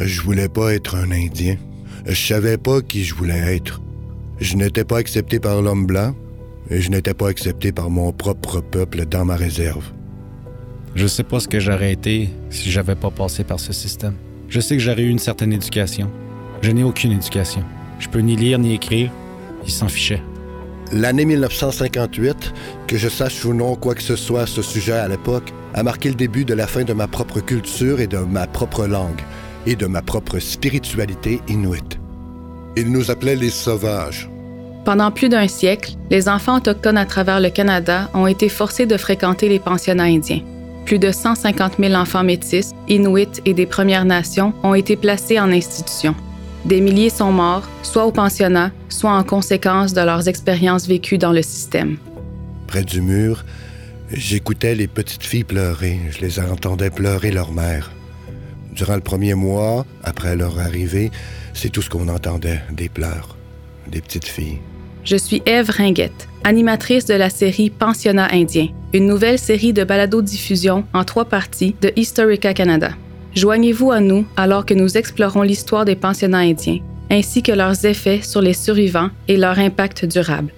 Je voulais pas être un Indien. Je savais pas qui je voulais être. Je n'étais pas accepté par l'homme blanc et je n'étais pas accepté par mon propre peuple dans ma réserve. Je sais pas ce que j'aurais été si j'avais pas passé par ce système. Je sais que j'aurais eu une certaine éducation. Je n'ai aucune éducation. Je peux ni lire ni écrire. Ils s'en fichaient. L'année 1958, que je sache ou non quoi que ce soit à ce sujet à l'époque, a marqué le début de la fin de ma propre culture et de ma propre langue, et de ma propre spiritualité inuite. Ils nous appelaient les sauvages. Pendant plus d'un siècle, les enfants autochtones à travers le Canada ont été forcés de fréquenter les pensionnats indiens. Plus de 150 000 enfants métis, inuits et des Premières Nations ont été placés en institution. Des milliers sont morts, soit au pensionnat, soit en conséquence de leurs expériences vécues dans le système. Près du mur, j'écoutais les petites filles pleurer. Je les entendais pleurer leur mère. Durant le premier mois, après leur arrivée, c'est tout ce qu'on entendait, des pleurs, des petites filles. Je suis Ève Ringuette, animatrice de la série Pensionnat indien, une nouvelle série de balado-diffusion en trois parties de Historica Canada. Joignez-vous à nous alors que nous explorons l'histoire des pensionnats indiens, ainsi que leurs effets sur les survivants et leur impact durable.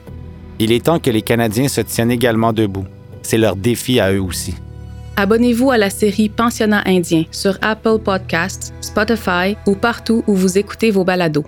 Il est temps que les Canadiens se tiennent également debout. C'est leur défi à eux aussi. Abonnez-vous à la série Pensionnat indien sur Apple Podcasts, Spotify ou partout où vous écoutez vos balados.